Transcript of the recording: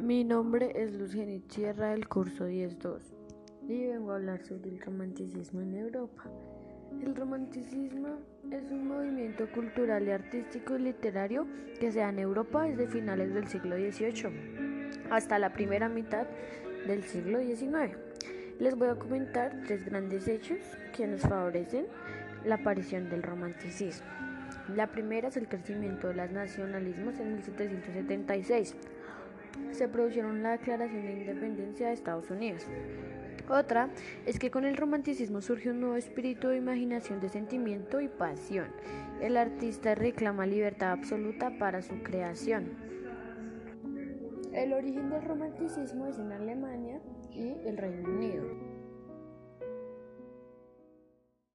Mi nombre es Lucianit Sierra del curso 10.2 y vengo a hablar sobre el romanticismo en Europa. El romanticismo es un movimiento cultural y artístico y literario que se da en Europa desde finales del siglo XVIII hasta la primera mitad del siglo XIX. Les voy a comentar tres grandes hechos que nos favorecen la aparición del romanticismo. La primera es el crecimiento de los nacionalismos en 1776 se produjeron la Declaración de Independencia de Estados Unidos. Otra es que con el romanticismo surge un nuevo espíritu de imaginación, de sentimiento y pasión. El artista reclama libertad absoluta para su creación. El origen del romanticismo es en Alemania